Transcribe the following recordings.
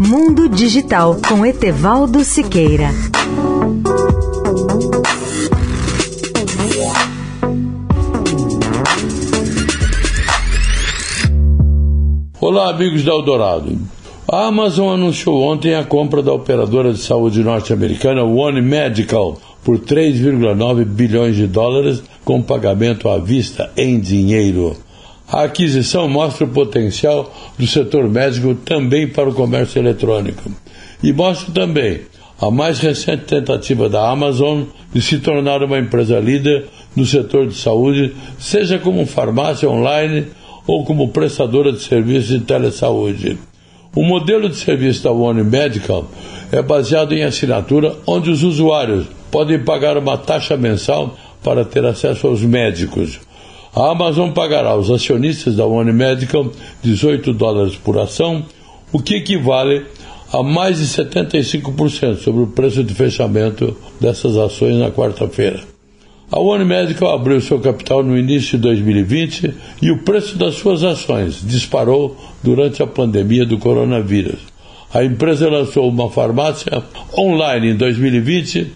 Mundo Digital com Etevaldo Siqueira. Olá, amigos da Eldorado. A Amazon anunciou ontem a compra da operadora de saúde norte-americana One Medical por 3,9 bilhões de dólares com pagamento à vista em dinheiro. A aquisição mostra o potencial do setor médico também para o comércio eletrônico. E mostra também a mais recente tentativa da Amazon de se tornar uma empresa líder no setor de saúde, seja como farmácia online ou como prestadora de serviços de telesaúde. O modelo de serviço da One Medical é baseado em assinatura, onde os usuários podem pagar uma taxa mensal para ter acesso aos médicos. A Amazon pagará aos acionistas da One Medical 18 dólares por ação, o que equivale a mais de 75% sobre o preço de fechamento dessas ações na quarta-feira. A One Medical abriu seu capital no início de 2020 e o preço das suas ações disparou durante a pandemia do coronavírus. A empresa lançou uma farmácia online em 2020,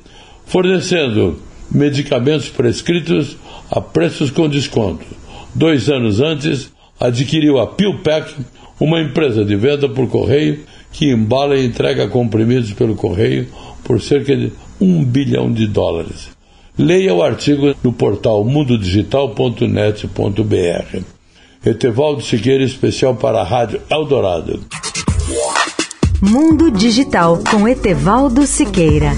fornecendo medicamentos prescritos a preços com desconto. Dois anos antes, adquiriu a PillPack, uma empresa de venda por correio que embala e entrega comprimidos pelo correio por cerca de um bilhão de dólares. Leia o artigo no portal mundodigital.net.br. Etevaldo Siqueira, especial para a Rádio Eldorado. Mundo Digital com Etevaldo Siqueira.